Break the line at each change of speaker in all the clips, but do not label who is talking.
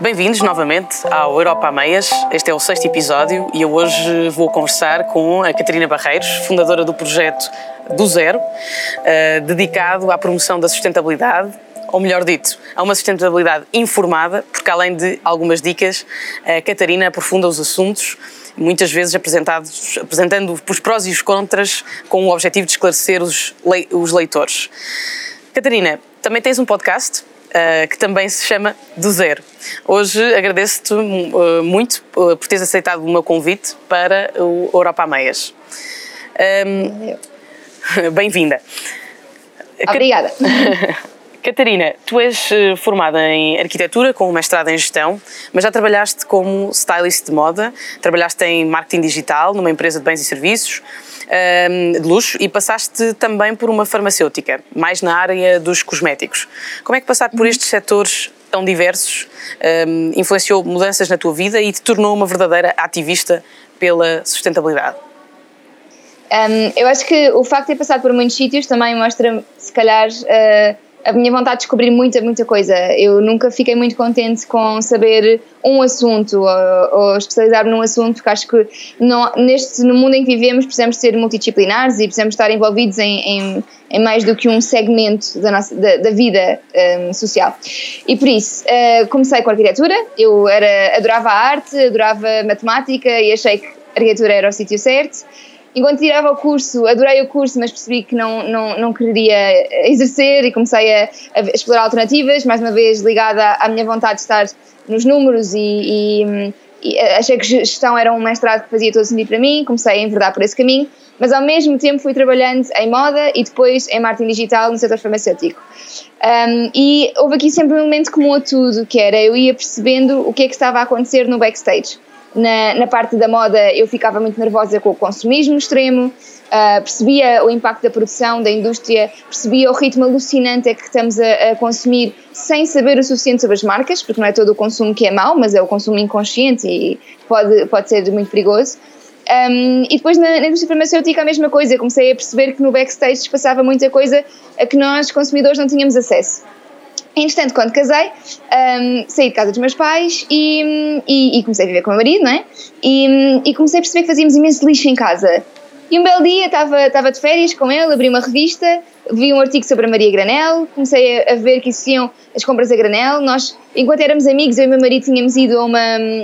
Bem-vindos novamente ao Europa a Meias. Este é o sexto episódio e eu hoje vou conversar com a Catarina Barreiros, fundadora do projeto Do Zero, uh, dedicado à promoção da sustentabilidade, ou melhor dito, a uma sustentabilidade informada, porque além de algumas dicas, a Catarina aprofunda os assuntos muitas vezes apresentados, apresentando os prós e os contras com o objetivo de esclarecer os leitores. Catarina, também tens um podcast uh, que também se chama Do Zero. Hoje agradeço-te uh, muito uh, por teres aceitado o meu convite para o Europa a Meias. Um, Bem-vinda.
Obrigada.
Catarina, tu és formada em arquitetura com mestrado em gestão, mas já trabalhaste como stylist de moda, trabalhaste em marketing digital numa empresa de bens e serviços, Ehm, de luxo e passaste também por uma farmacêutica, mais na área dos cosméticos. Como é que passar por uhum. estes setores tão diversos um, ehm, influenciou mudanças na tua vida e te tornou uma verdadeira ativista pela sustentabilidade?
Um, ehm, eu acho que o facto de ter passado por muitos sítios também mostra, se calhar, uh, a minha vontade de descobrir muita, muita coisa. Eu nunca fiquei muito contente com saber um assunto ou, ou especializar-me num assunto, porque acho que neste, no mundo em que vivemos precisamos ser multidisciplinares e precisamos estar envolvidos em, em, em mais do que um segmento da, nossa, da, da vida um, social. E por isso, uh, comecei com arquitetura, eu era, adorava a arte, adorava matemática e achei que a arquitetura era o sítio certo enquanto tirava o curso, adorei o curso, mas percebi que não, não, não queria exercer e comecei a, a explorar alternativas, mais uma vez ligada à minha vontade de estar nos números e, e, e achei que gestão era um mestrado que fazia todo sentido para mim, comecei a enverdar por esse caminho, mas ao mesmo tempo fui trabalhando em moda e depois em marketing digital no setor farmacêutico. Um, e houve aqui sempre um elemento comum a tudo, que era eu ia percebendo o que é que estava a acontecer no backstage na, na parte da moda eu ficava muito nervosa com o consumismo extremo, uh, percebia o impacto da produção, da indústria, percebia o ritmo alucinante é que estamos a, a, consumir sem saber o suficiente sobre as marcas, porque não é todo o consumo que é mau, mas é o consumo inconsciente e pode, pode ser muito perigoso. Um, e depois na, na, indústria farmacêutica a mesma coisa, comecei a perceber que no backstage passava muita coisa a que nós consumidores não tínhamos acesso. Entretanto, quando casei, um, saí de casa dos meus pais e, e, e, comecei a viver com o meu marido, não é? E, e, comecei a perceber que fazíamos imenso lixo em casa. E um belo dia estava, de férias com ele, abri uma revista, vi um artigo sobre a Maria Granel, comecei a, a ver que existiam as compras a granel. Nós, enquanto éramos amigos, eu e meu marido tínhamos ido a uma,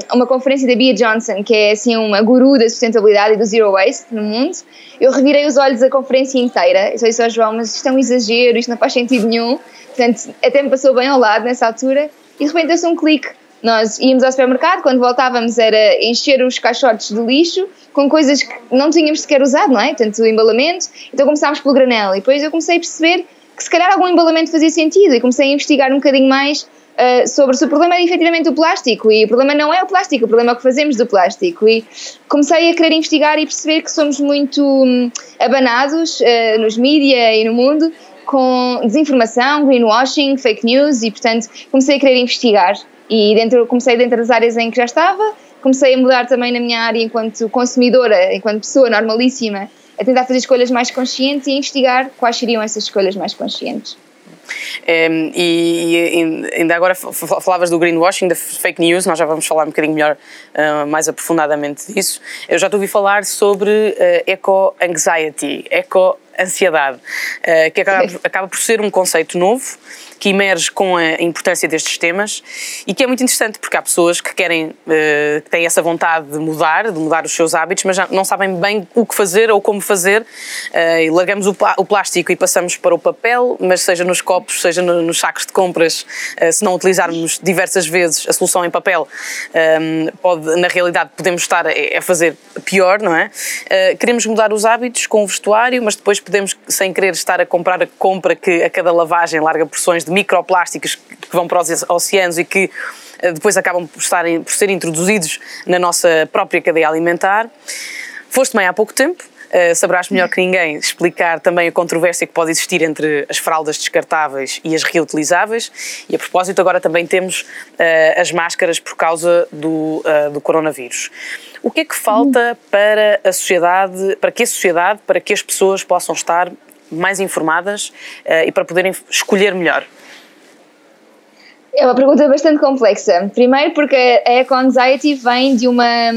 a uma conferência da Bia Johnson, que é assim uma guru da sustentabilidade e do zero waste no mundo. Eu revirei os olhos a conferência inteira. Eu disse ao João, mas isto é um exagero, isto não faz sentido nenhum. Portanto, até me passou bem ao lado nessa altura e de repente deu-se um clique. Nós íamos ao supermercado, quando voltávamos era encher os caixotes de lixo com coisas que não tínhamos sequer usado, não é? Tanto o embalamento. Então começámos pelo granel e depois eu comecei a perceber que se calhar algum embalamento fazia sentido e comecei a investigar um bocadinho mais uh, sobre se o problema é efetivamente o plástico e o problema não é o plástico, o problema é o que fazemos do plástico e comecei a querer investigar e perceber que somos muito um, abanados uh, nos mídia e no mundo com desinformação, greenwashing, fake news e, portanto, comecei a querer investigar. E dentro, comecei dentro das áreas em que já estava, comecei a mudar também na minha área enquanto consumidora, enquanto pessoa normalíssima, a tentar fazer escolhas mais conscientes e investigar quais seriam essas escolhas mais conscientes.
Um, e, e, ainda agora falavas do greenwashing, da fake news, nós já vamos falar um bocadinho melhor, uh, mais aprofundadamente disso. Eu já te ouvi falar sobre uh, eco-anxiety, eco-ansiedade, uh, que acaba, acaba por ser um conceito novo que emerge com a importância destes temas e que é muito interessante porque há pessoas que querem, eh, que têm essa vontade de mudar, de mudar os seus hábitos, mas já não sabem bem o que fazer ou como fazer eh, e largamos o plástico e passamos para o papel, mas seja nos copos, seja nos sacos de compras, eh, se não utilizarmos diversas vezes a solução em papel, pode, na realidade podemos estar a fazer pior, não é? Queremos mudar os hábitos com o vestuário, mas depois podemos, sem querer, estar a comprar a compra que a cada lavagem larga porções de microplásticos que vão para os oceanos e que eh, depois acabam por, estarem, por ser introduzidos na nossa própria cadeia alimentar. Foste mãe há pouco tempo, Uh, saberás melhor que ninguém explicar também a controvérsia que pode existir entre as fraldas descartáveis e as reutilizáveis. E a propósito, agora também temos uh, as máscaras por causa do, uh, do coronavírus. O que é que falta para a sociedade, para que a sociedade, para que as pessoas possam estar mais informadas e para poderem escolher melhor?
É uma pergunta bastante complexa. Primeiro porque a eco-anxiety vem de uma,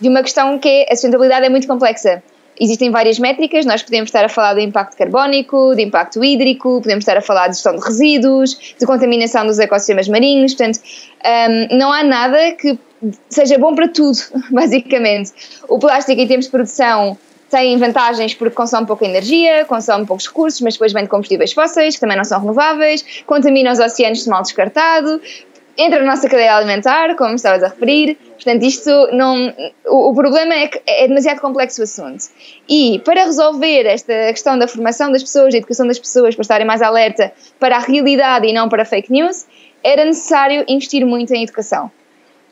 de uma questão que é, a sustentabilidade é muito complexa. Existem várias métricas, nós podemos estar a falar do impacto carbónico, de impacto hídrico, podemos estar a falar de gestão de resíduos, de contaminação dos ecossistemas marinhos, portanto, um, não há nada que seja bom para tudo, basicamente. O plástico em termos de produção tem vantagens porque consome pouca energia, consome poucos recursos, mas depois vem de combustíveis fósseis, que também não são renováveis, contamina os oceanos se mal descartado, entra na nossa cadeia alimentar, como estavas a referir. Portanto, isto não. O, o, problema é que é demasiado complexo o assunto. E para resolver esta questão da formação das pessoas, da educação das pessoas, para estarem mais alerta para a realidade e não para fake news, era necessário investir muito em educação.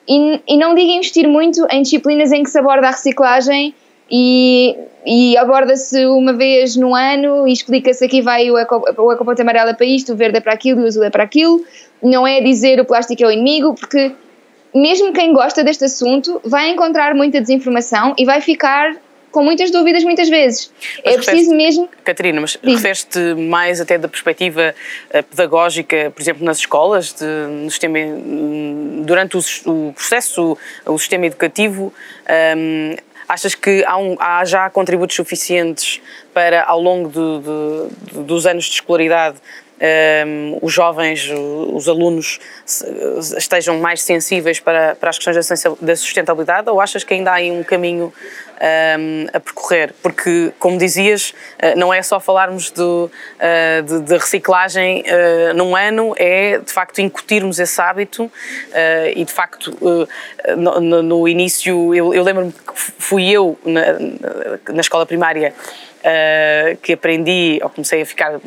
E, e não digo investir muito em disciplinas em que se aborda a reciclagem e, e aborda-se uma vez no ano e explica-se aqui vai o, eco, o ecoponto amarelo é para isto, o verde é para aquilo e o azul é para aquilo. Não é dizer o plástico é o inimigo, porque mesmo quem gosta deste assunto vai encontrar muita desinformação e vai ficar com muitas dúvidas muitas vezes. Mas é preciso mesmo.
Catarina, mas refere-te mais até da perspectiva uh, pedagógica, por exemplo, nas escolas, de, no sistema, durante o, o processo, o, o sistema educativo. Um, Achas que há, um, há, já contributos suficientes para, ao longo dos anos de escolaridade, um, os jovens, os alunos estejam mais sensíveis para, para as questões da sustentabilidade ou achas que ainda há aí um caminho um, a percorrer? Porque, como dizias, uh, não é só falarmos do, uh, de, de, reciclagem uh, num ano, é de facto incutirmos esse hábito e de facto no, no, no início, eu, eu lembro-me que fui eu na, na escola primária uh, que aprendi, ou comecei a ficar uh,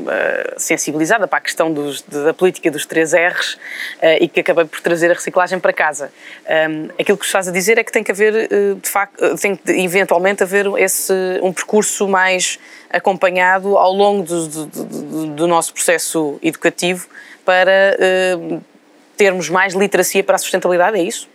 sensibilizada para a questão dos, da política dos três R's uh, e que acabei por trazer a reciclagem para casa. Um, aquilo que estás a dizer é que tem que haver, de facto, tem que eventualmente haver esse, um percurso mais acompanhado ao longo do, do, do, do nosso processo educativo para termos mais literacia para a sustentabilidade, é isso?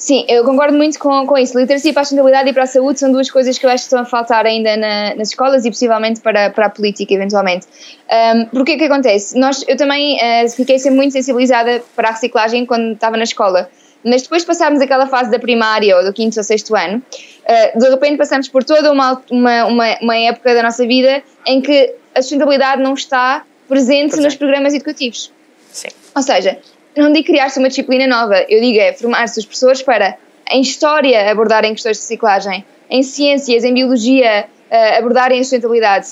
Sim, eu concordo muito com, com isso. Literacia para a sustentabilidade e para a saúde são duas coisas que eu acho que estão a faltar ainda na, nas escolas e possivelmente para, para a política, eventualmente. Um, porque o que acontece? Nós, eu também uh, fiquei sempre muito sensibilizada para a reciclagem quando estava na escola. Mas depois de passarmos aquela fase da primária ou do quinto ou sexto ano, uh, de repente passamos por toda uma, uma, uma, uma, época da nossa vida em que a sustentabilidade não está presente nos programas educativos.
Sim.
Ou seja, não digo criar-se uma disciplina nova, eu digo é formar-se os professores para, em história, abordarem questões de reciclagem, em ciências, em biologia, uh, abordarem a sustentabilidade,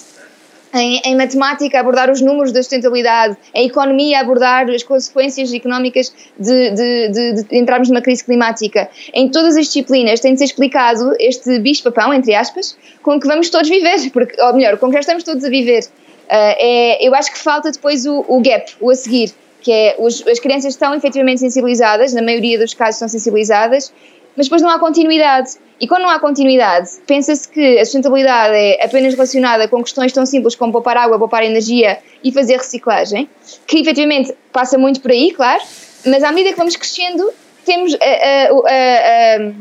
em, em, matemática, abordar os números da sustentabilidade, em economia, abordar as consequências económicas de, de, de, de entrarmos numa crise climática. Em todas as disciplinas tem de ser explicado este bicho-papão, entre aspas, com que vamos todos viver, porque, ou melhor, com que já estamos todos a viver. Uh, é, eu acho que falta depois o, o gap, o a seguir que é os, as crianças estão efetivamente sensibilizadas, na maioria dos casos estão sensibilizadas, mas depois não há continuidade. E quando não há continuidade, pensa-se que a sustentabilidade é apenas relacionada com questões tão simples como poupar água, poupar energia e fazer reciclagem, que efetivamente passa muito por aí, claro, mas à medida que vamos crescendo, temos a, a, a, a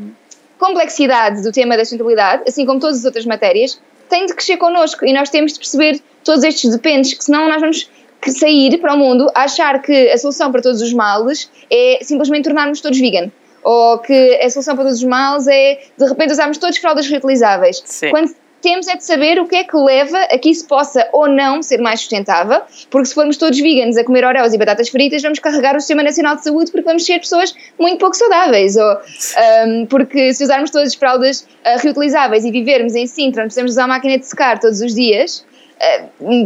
complexidade do tema da sustentabilidade, assim como todas as outras matérias, tem de crescer connosco e nós temos de perceber todos estes dependes, que senão nós vamos que sair para o mundo a achar que a solução para todos os males é simplesmente tornarmos todos vegan. Ou que a solução para todos os males é de repente usarmos todos fraldas reutilizáveis.
Sim.
Quando temos é de saber o que é que leva a que isso possa ou não ser mais sustentável, porque se formos todos veganos a comer oreos e batatas fritas, vamos carregar o Sistema Nacional de Saúde porque vamos ser pessoas muito pouco saudáveis. Ou, um, porque se usarmos todas as fraldas uh, reutilizáveis e vivermos em Sintra, onde precisamos usar a máquina de secar todos os dias,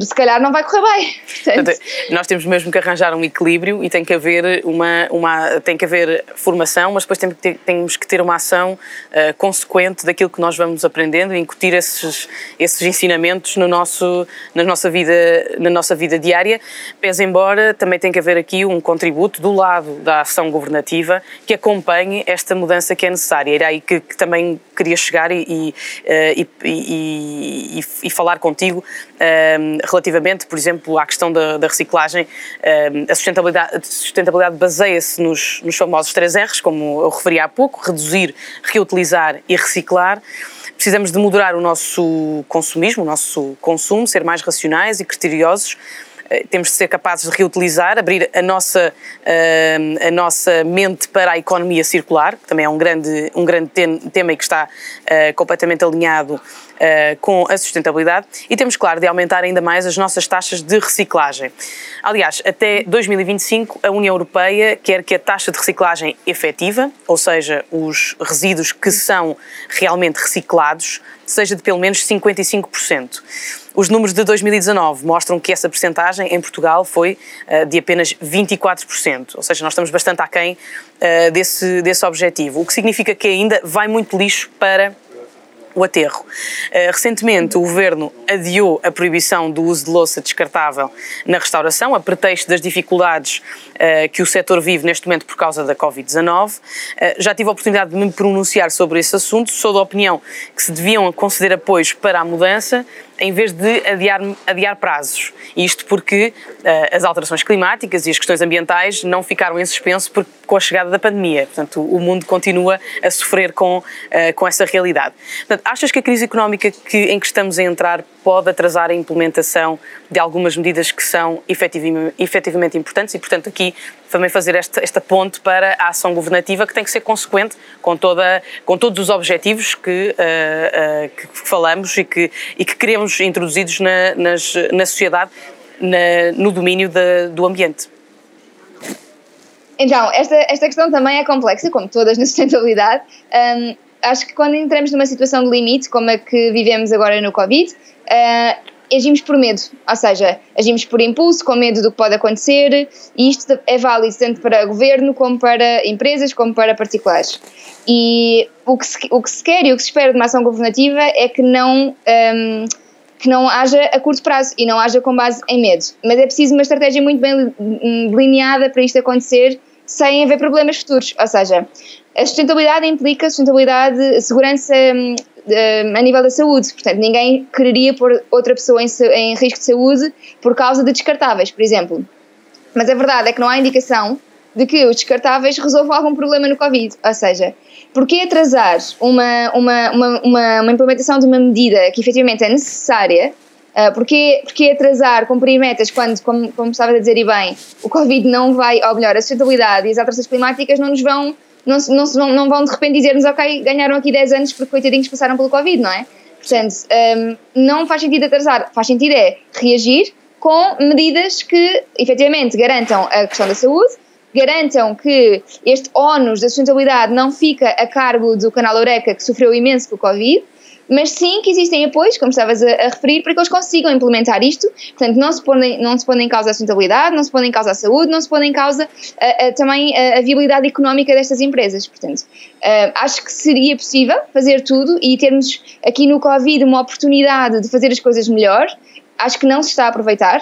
se calhar não vai correr bem.
Portanto, nós temos mesmo que arranjar um equilíbrio e tem que haver uma, uma tem que haver formação, mas depois temos que ter, temos que ter uma ação uh, consequente daquilo que nós vamos aprendendo e incutir esses, esses ensinamentos no nosso, na, nossa vida, na nossa vida diária. Pese embora, também tem que haver aqui um contributo do lado da ação governativa que acompanhe esta mudança que é necessária. Era aí que, que também queria chegar e, e, uh, e, e falar contigo um, relativamente, por exemplo, à questão da, da reciclagem, um, a sustentabilidade, sustentabilidade baseia-se nos, nos famosos 3 R's, como eu referi há pouco, reduzir, reutilizar e reciclar. Precisamos de moderar o nosso consumismo, o nosso consumo, ser mais racionais e criteriosos, temos de ser capazes de reutilizar, abrir a nossa, a nossa mente para a economia circular, que também é um grande, um grande tema e que está completamente alinhado com a sustentabilidade e temos, claro, de aumentar ainda mais as nossas taxas de reciclagem. Aliás, até 2025, a União Europeia quer que a taxa de reciclagem efetiva, ou seja, os resíduos que são realmente reciclados, seja de pelo menos 55%. Os números de 2019 mostram que essa percentagem em Portugal foi uh, de apenas 24%, ou seja, nós estamos bastante aquém uh, desse, desse objetivo, o que significa que ainda vai muito lixo para o aterro. Eh, recentemente, o Governo adiou a proibição do uso de louça descartável na restauração, a pretexto das dificuldades eh, que o setor vive neste momento por causa da Covid-19. Eh, já tive a oportunidade de me pronunciar sobre esse assunto, sou da opinião que se deviam conceder apoios para a mudança em vez de adiar, adiar prazos. Isto porque uh, as alterações climáticas e as questões ambientais não ficaram em suspenso por, com a chegada da pandemia. Portanto, o mundo continua a sofrer com, uh, com essa realidade. Portanto, achas que a crise económica que, em que estamos a entrar pode atrasar a implementação de algumas medidas que são efetivamente, efetivamente importantes e, portanto, aqui também fazer esta, esta ponte para a ação governativa que tem que ser consequente com, toda, com todos os objetivos que, uh, uh, que falamos e que, e que queremos introduzidos na, nas, na sociedade na, no domínio de, do ambiente.
Então, esta, esta questão também é complexa, como todas na sustentabilidade. Um, acho que quando entramos numa situação de limite, como a que vivemos agora no Covid, uh, agimos por medo, ou seja, agimos por impulso, com medo do que pode acontecer, e isto é válido tanto para governo, como para empresas, como para particulares. E o que se, o que se quer e o que se espera de uma ação governativa é que não. Um, que não haja a curto prazo e não haja com base em medo. Mas é preciso uma estratégia muito bem delineada para isto acontecer sem haver problemas futuros. Ou seja, a sustentabilidade implica sustentabilidade, segurança hum, a nível da saúde. Portanto, ninguém quereria pôr outra pessoa em, em risco de saúde por causa de descartáveis, por exemplo. Mas a verdade é que não há indicação de que os descartáveis resolvam algum problema no Covid. Ou seja, porquê atrasar uma, uma, uma, uma, uma implementação de uma medida que efetivamente é necessária? Uh, porquê, porquê atrasar, cumprir metas quando, como, como estava a dizer e bem, o Covid não vai, ou melhor, a sustentabilidade e as alterações climáticas não nos vão não, não, não vão de repente dizer-nos, ok, ganharam aqui 10 anos porque coitadinhos passaram pelo Covid, não é? Portanto, um, não faz sentido atrasar, faz sentido é reagir com medidas que efetivamente garantam a questão da saúde, garantam que este ónus da sustentabilidade não fica a cargo do canal Eureka, que sofreu imenso com o Covid, mas sim que existem apoios, como estavas a, a, referir, para que eles consigam implementar isto. Portanto, não se põe, não se põe em causa a sustentabilidade, não se põe em causa a saúde, não se põe em causa a, a, também a, viabilidade económica destas empresas. Portanto, uh, acho que seria possível fazer tudo e termos aqui no Covid uma oportunidade de fazer as coisas melhor. Acho que não se está a aproveitar.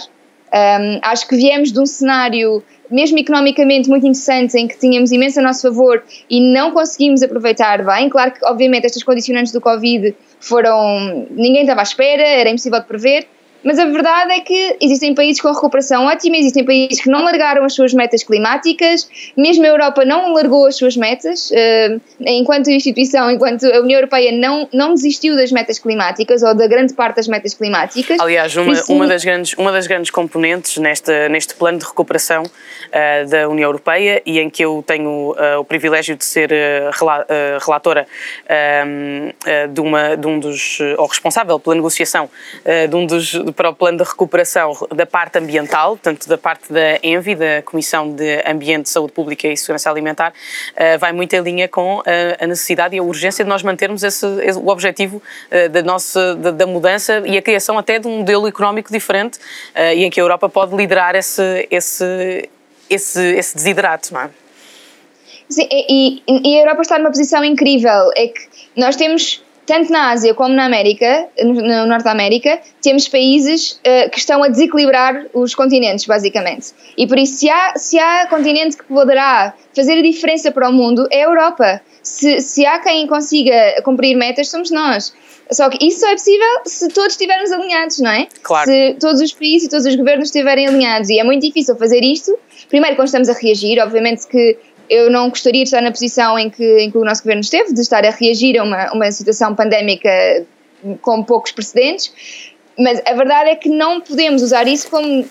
Um, acho que viemos de um cenário mesmo economicamente muito interessante, em que tínhamos imenso a nosso favor e não conseguimos aproveitar bem. Claro que, obviamente, estas condicionantes do Covid foram. ninguém estava à espera, era impossível de prever, mas a verdade é que existem países com recuperação ótima, existem países que não largaram as suas metas climáticas, mesmo a Europa não largou as suas metas, uh, enquanto instituição, enquanto a União Europeia não, não desistiu das metas climáticas ou da grande parte das metas climáticas.
Aliás, uma, isso... uma, das, grandes, uma das grandes componentes nesta, neste plano de recuperação uh, da União Europeia e em que eu tenho uh, o privilégio de ser relatora de, uma, de um dos, ou responsável pela negociação de um dos para o plano de recuperação da parte ambiental, portanto, da parte da ENVI, da Comissão de Ambiente, Saúde Pública e Segurança Alimentar, uh, vai muito em linha com a necessidade e a urgência de nós mantermos esse, o objetivo uh, da, nossa, da, da, mudança e a criação até de um modelo económico diferente e em que a Europa pode liderar esse, esse, esse, esse desiderato, não é?
Sim, e, e a Europa está numa posição incrível, é que nós temos tanto na Ásia como na América, no Norte da América, temos países uh, que estão a desequilibrar os continentes, basicamente. E por isso, se há, se há continente que poderá fazer a diferença para o mundo, é a Europa. Se, se há quem consiga cumprir metas, somos nós. Só que isso só é possível se todos estivermos alinhados, não é?
Claro.
Se todos os países e todos os governos estiverem alinhados. E é muito difícil fazer isto. Primeiro, quando estamos a reagir, obviamente que eu não gostaria de estar na posição em que, em que o nosso governo esteve, de estar a reagir a uma, uma situação pandémica com poucos precedentes, mas a verdade é que não podemos usar isso como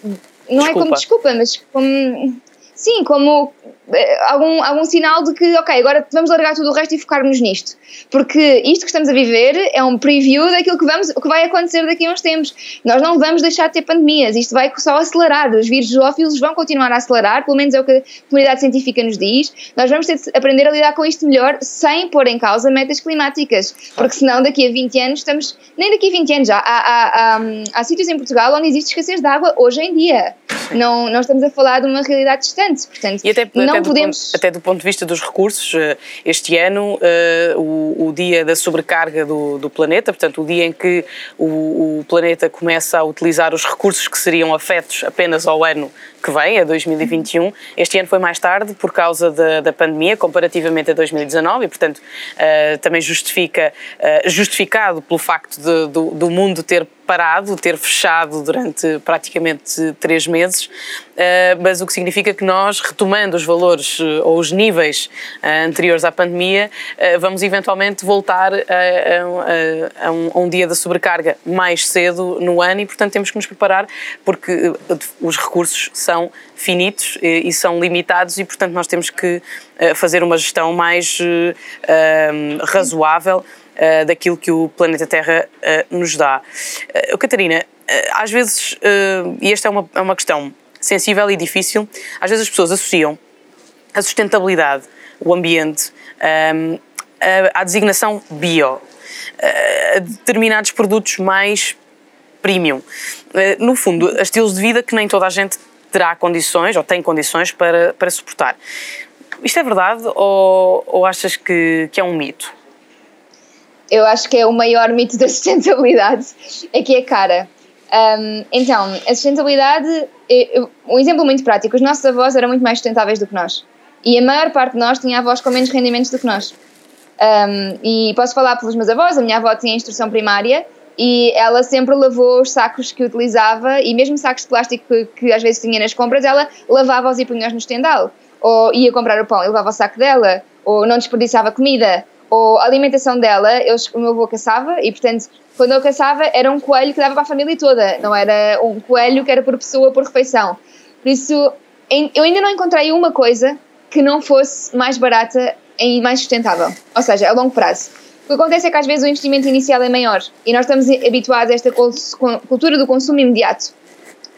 não desculpa. é como desculpa, mas como sim, como eh, algum, algum sinal de que, ok, agora vamos largar tudo o resto e focarmos nisto. Porque isto que estamos a viver é um preview daquilo que, vamos, que vai acontecer daqui a uns tempos. Nós não vamos deixar de ter pandemias, isto vai só acelerar. Os vírus zoófilos vão continuar a acelerar, pelo menos é o que a comunidade científica nos diz. Nós vamos ter de aprender a lidar com isto melhor sem pôr em causa metas climáticas. Porque senão, daqui a 20 anos, estamos. Nem daqui a 20 anos já. Há, há, há, há sítios em Portugal onde existe escassez de água hoje em dia. Não, não estamos a falar de uma realidade distante. Portanto,
e até, não até podemos. Ponto, até do ponto de vista dos recursos, eh, este ano, uh, o, o, dia da sobrecarga do, do, planeta, portanto, o dia em que o, o, planeta começa a utilizar os recursos que seriam afetos apenas ao ano que vem, a 2021, este ano foi mais tarde por causa da, da pandemia, comparativamente a 2019, e, portanto, uh, também justifica, uh, justificado pelo facto de, do, do mundo ter parado, ter fechado durante praticamente três meses, eh, mas o que significa que nós, retomando os valores eh, ou os níveis eh, anteriores à pandemia, vamos eventualmente voltar a, a, a, um, a, um, dia da sobrecarga mais cedo no ano e, portanto, temos que nos preparar porque os recursos são finitos e são limitados e, portanto, nós temos que fazer uma gestão mais razoável uh, daquilo que o planeta Terra uh, nos dá. Uh, Catarina, às vezes, e esta é uma, é uma questão sensível e difícil, às vezes as pessoas associam a sustentabilidade, o ambiente, um, à designação bio, a determinados produtos mais premium. No fundo, a estilos de vida que nem toda a gente terá condições ou tem condições para, para suportar. Isto é verdade ou, ou achas que, que é um mito?
Eu acho que é o maior mito da sustentabilidade, é que é cara. Um, então, a sustentabilidade, um exemplo muito prático, os nossos avós eram muito mais sustentáveis do que nós. E a maior parte de nós tinha avós com menos rendimentos do que nós. Um, e posso falar pelos meus avós, a minha avó tinha instrução primária e ela sempre lavou os sacos que utilizava e mesmo sacos de plástico que, que às vezes tinha nas compras, ela lavava-os e punha-os no estendal. Ou ia comprar o pão e levava o saco dela, ou não desperdiçava comida ou a alimentação dela, eles, o meu avô caçava e, portanto, quando eu caçava, era um coelho que dava para a família toda, não era um coelho que era por pessoa, por refeição. Por isso, eu ainda não encontrei uma coisa que não fosse mais barata e mais sustentável, ou seja, a longo prazo. O que acontece é que às vezes o investimento inicial é maior e nós estamos habituados a esta cultura do consumo imediato.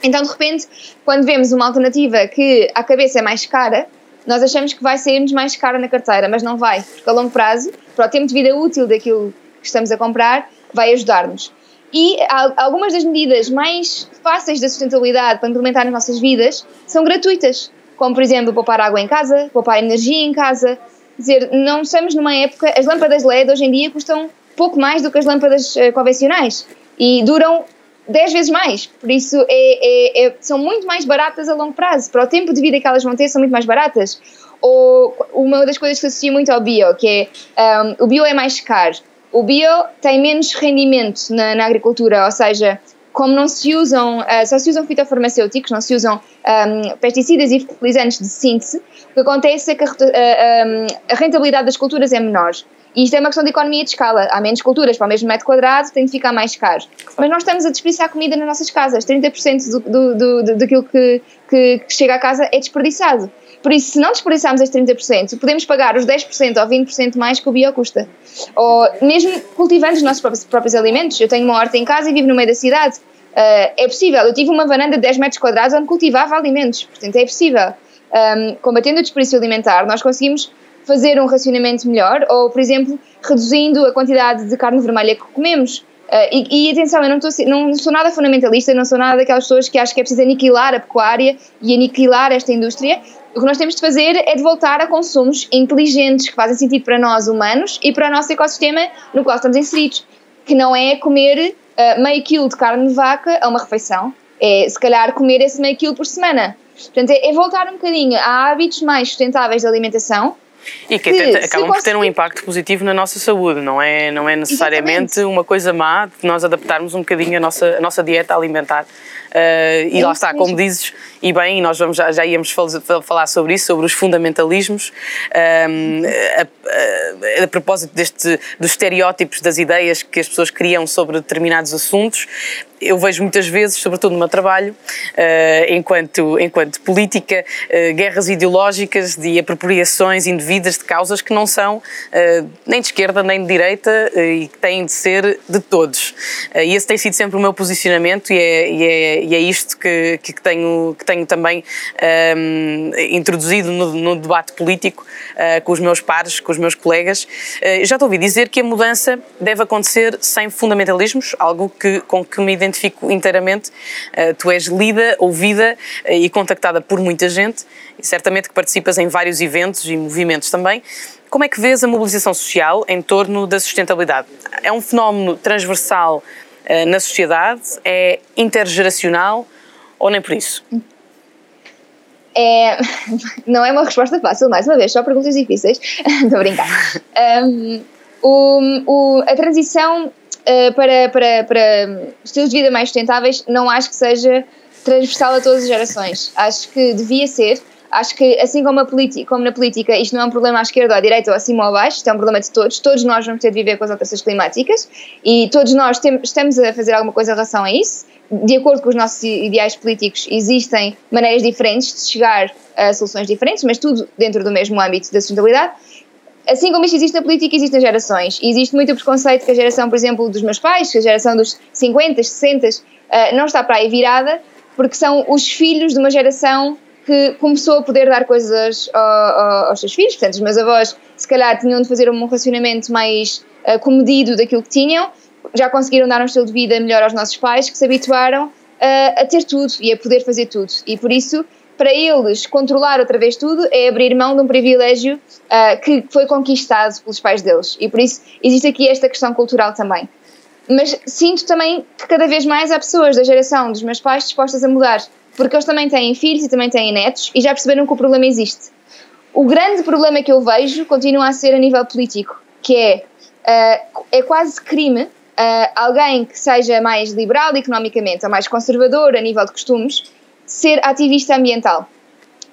Então, de repente, quando vemos uma alternativa que à cabeça é mais cara, nós achamos que vai sair-nos mais cara na carteira, mas não vai, porque a longo prazo, para o tempo de vida útil daquilo que estamos a comprar, vai ajudar-nos. E algumas das medidas mais fáceis da sustentabilidade para implementar nas nossas vidas são gratuitas, como por exemplo poupar água em casa, poupar energia em casa. Dizer, não estamos numa época. As lâmpadas LED hoje em dia custam pouco mais do que as lâmpadas uh, convencionais e duram 10 vezes mais. Por isso, é, é, é, são muito mais baratas a longo prazo. Para o tempo de vida que elas vão ter, são muito mais baratas. Ou uma das coisas que associa muito ao bio, que é um, o bio é mais caro. O bio tem menos rendimento na, na agricultura, ou seja, como não se usam, uh, só se usam fitofarmacêuticos, não se usam um, pesticidas e fertilizantes de síntese, o que acontece é que a, a, a rentabilidade das culturas é menor. E isto é uma questão de economia de escala. Há menos culturas para o mesmo metro quadrado, tem de ficar mais caro. Mas nós estamos a desperdiçar comida nas nossas casas. 30% do, do, do, daquilo que, que, que chega à casa é desperdiçado. Por isso, se não desperdiçarmos estes 30%, podemos pagar os 10% ou 20% mais que o bio custa. Ou mesmo cultivando os nossos próprios, próprios alimentos. Eu tenho uma horta em casa e vivo no meio da cidade. Uh, é possível. Eu tive uma varanda de 10 metros quadrados onde cultivava alimentos. Portanto, é possível. Um, combatendo o desperdício alimentar, nós conseguimos fazer um racionamento melhor ou, por exemplo, reduzindo a quantidade de carne vermelha que comemos. Uh, e, e, atenção, eu não, tô, não, sou nada fundamentalista, não sou nada daquelas pessoas que acham que é preciso aniquilar a pecuária e aniquilar esta indústria. O que nós temos de fazer é de voltar a consumos inteligentes, que fazem sentido para nós humanos e para o nosso ecossistema no qual estamos inseridos. Que não é comer uh, meio quilo de carne de vaca a uma refeição, é se calhar comer esse meio quilo por semana. Portanto, é, é voltar um bocadinho a hábitos mais sustentáveis de alimentação
e que, que acabam por ter um impacto positivo na nossa saúde, não é, não é necessariamente Exatamente. uma coisa má de nós adaptarmos um bocadinho a nossa, a nossa dieta alimentar. Uh, e é lá está, como dizes, e bem, nós vamos, já, já íamos falar sobre isso, sobre os fundamentalismos, um, a, a, a, propósito deste, dos estereótipos, das ideias que as pessoas criam sobre determinados assuntos. eu vejo muitas vezes, sobretudo no meu trabalho, enquanto, enquanto política, guerras ideológicas de apropriações indevidas de causas que não são nem de esquerda nem de direita e que têm de ser de todos. E esse tem sido sempre o meu posicionamento e é, e é, e é isto que, que, tenho, que tenho também um, introduzido no, no, debate político uh, com os meus pares, com os meus colegas. Uh, já te ouvi dizer que a mudança deve acontecer sem fundamentalismos, algo que, com que me identifico inteiramente. Uh, tu és lida, ouvida e contactada por muita gente e certamente que participas em vários eventos e movimentos também. Como é que vês a mobilização social em torno da sustentabilidade? É um fenómeno transversal na sociedade? É intergeracional ou nem por isso?
É, não é uma resposta fácil, mais uma vez, só perguntas difíceis. Estou a brincar. Um, o, o, a transição uh, para, para, para estilos de vida mais sustentáveis não acho que seja transversal a todas as gerações. Acho que devia ser. Acho que, assim como, como, na política, isto não é um problema à esquerda, à direita ou acima ou abaixo, isto é um problema de todos. Todos nós vamos ter de viver com as alterações climáticas e todos nós tem, estamos a fazer alguma coisa em relação a isso de acordo com os nossos ideais políticos, existem maneiras diferentes de chegar a soluções diferentes, mas tudo dentro do mesmo âmbito da sustentabilidade. Assim como isto existe na política, existem gerações. E existe muito preconceito que a geração, por exemplo, dos meus pais, que a geração dos 50, 60, uh, não está para aí virada, porque são os filhos de uma geração que começou a poder dar coisas ao, ao, aos seus filhos. Portanto, os meus avós, se calhar, tinham de fazer um relacionamento mais uh, comedido daquilo que tinham, já conseguiram dar um estilo de vida melhor aos nossos pais que se habituaram a, a ter tudo e a poder fazer tudo. E por isso, para eles, controlar outra vez tudo é abrir mão de um privilégio uh, que foi conquistado pelos pais deles. E por isso existe aqui esta questão cultural também. Mas sinto também que cada vez mais há pessoas da geração dos meus pais dispostas a mudar, porque eles também têm filhos e também têm netos e já perceberam que o problema existe. O grande problema que eu vejo continua a ser a nível político, que é, uh, é quase crime uh, alguém que seja mais liberal economicamente ou mais conservador a nível de costumes ser ativista ambiental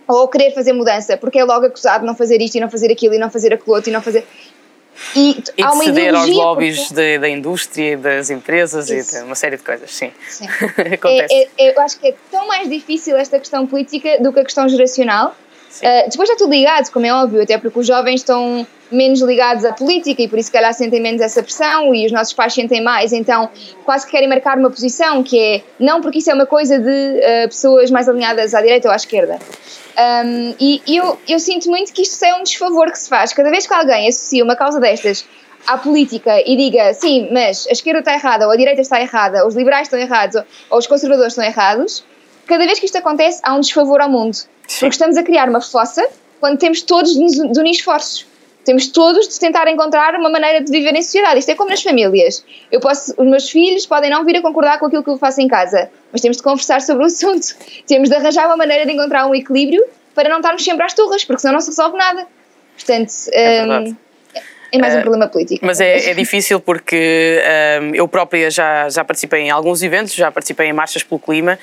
ou querer fazer mudança, porque é logo acusado de não fazer isto e não fazer aquilo e não fazer aquilo outro e não fazer.
E, e há uma de ceder aos lobbies porque... da indústria das empresas Isso. e uma série de coisas, sim. sim.
Acontece. É, é, eu acho que é tão mais difícil esta questão política do que a questão geracional. Uh, depois está tudo ligado, como é óbvio, até porque os jovens estão menos ligados à política e por isso, se calhar, sentem menos essa pressão e os nossos pais sentem mais, então quase que querem marcar uma posição que é não porque isso é uma coisa de uh, pessoas mais alinhadas à direita ou à esquerda. Um, e eu, eu sinto muito que isto é um desfavor que se faz. Cada vez que alguém associa uma causa destas à política e diga sim, mas a esquerda está errada, ou a direita está errada, ou os liberais estão errados, ou os conservadores estão errados, cada vez que isto acontece há um desfavor ao mundo. Sim. Porque estamos a criar uma fossa quando temos todos de unir esforços. Temos todos de tentar encontrar uma maneira de viver em sociedade. Isto é como nas famílias. Eu posso, os meus filhos podem não vir a concordar com aquilo que eu faço em casa, mas temos de conversar sobre o assunto. Temos de arranjar uma maneira de encontrar um equilíbrio para não estarmos sempre às turras, porque senão não se resolve nada. Portanto, é um, é mais um uh, problema político.
Mas é, é difícil porque um, eu própria já, já participei em alguns eventos, já participei em marchas pelo clima,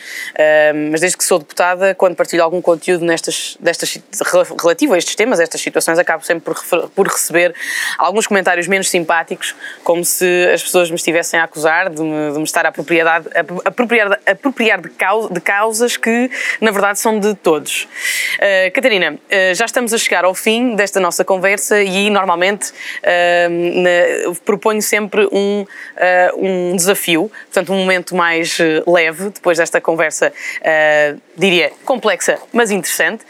um, mas desde que sou deputada, quando partilho algum conteúdo nestas, destas, relativo a estes temas, a estas situações, acabo sempre por, por receber alguns comentários menos simpáticos, como se as pessoas me estivessem a acusar de me, de me estar a apropriar, a apropriar, a apropriar de, causa, de causas que, na verdade, são de todos. Uh, Catarina, uh, já estamos a chegar ao fim desta nossa conversa e, normalmente, proponho sempre um, uh, um desafio, portanto, um momento mais eh, leve, depois desta conversa, uh, diria, complexa, mas interessante.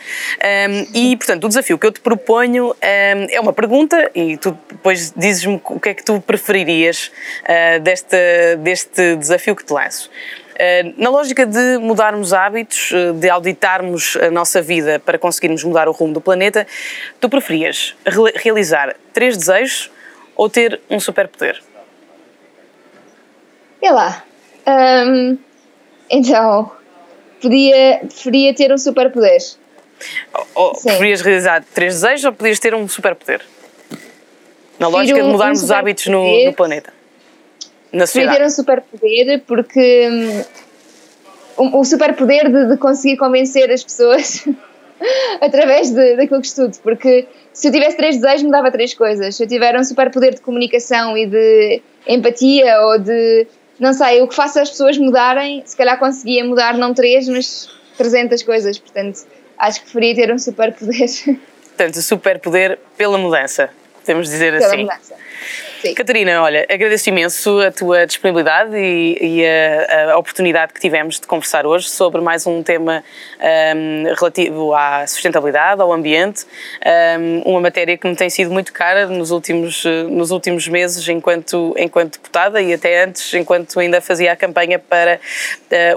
E, portanto, o desafio que eu te proponho é uma pergunta e tu depois dizes-me o que é que tu preferirias deste, deste desafio que te lanço. Na lógica de mudarmos hábitos, de auditarmos a nossa vida para conseguirmos mudar o rumo do planeta, tu preferias realizar três desejos ou ter um superpoder?
É lá. Um, então, podia, preferia ter um superpoder.
Ou, preferias realizar três desejos ou podias ter um superpoder? Na lógica de mudarmos um os hábitos no, no, planeta.
Na sociedade. ter um superpoder porque um, um superpoder de, de conseguir convencer as pessoas através de, daquilo que estudo, porque se eu tivesse três desejos, mudava três coisas. Se eu tiver um super poder de comunicação e de empatia ou de não sei, o que faça as pessoas mudarem, se calhar conseguia mudar não três, mas 300 coisas, portanto acho que preferia ter um superpoder.
Portanto, superpoder pela mudança, podemos dizer
pela
assim.
Mudança. Sim.
Catarina, olha, agradeço imenso a tua disponibilidade e, e a, a, oportunidade que tivemos de conversar hoje sobre mais um tema um, relativo à sustentabilidade, ao ambiente, um, uma matéria que me tem sido muito cara nos últimos, nos últimos meses enquanto, enquanto deputada e até antes, enquanto ainda fazia a campanha para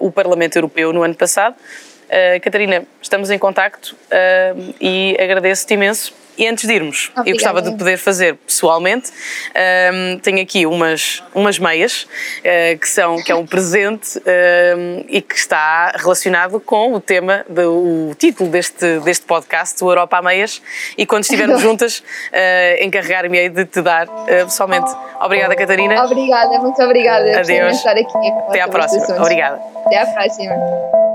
uh, o Parlamento Europeu no ano passado. Uh, Catarina, estamos em contacto uh, e agradeço-te imenso e antes de irmos, Obrigada. eu gostava de poder fazer pessoalmente. Um, tenho aqui umas, umas meias, uh, que, são, que é um presente um, e que está relacionado com o tema, do, o título deste, deste podcast, o Europa a Meias. E quando estivermos juntas, uh, encarregar-me de te dar uh, pessoalmente. Obrigada, Catarina.
Obrigada, muito obrigada.
Adeus.
Estar aqui
Até à próxima. Obrigada.
Até à próxima.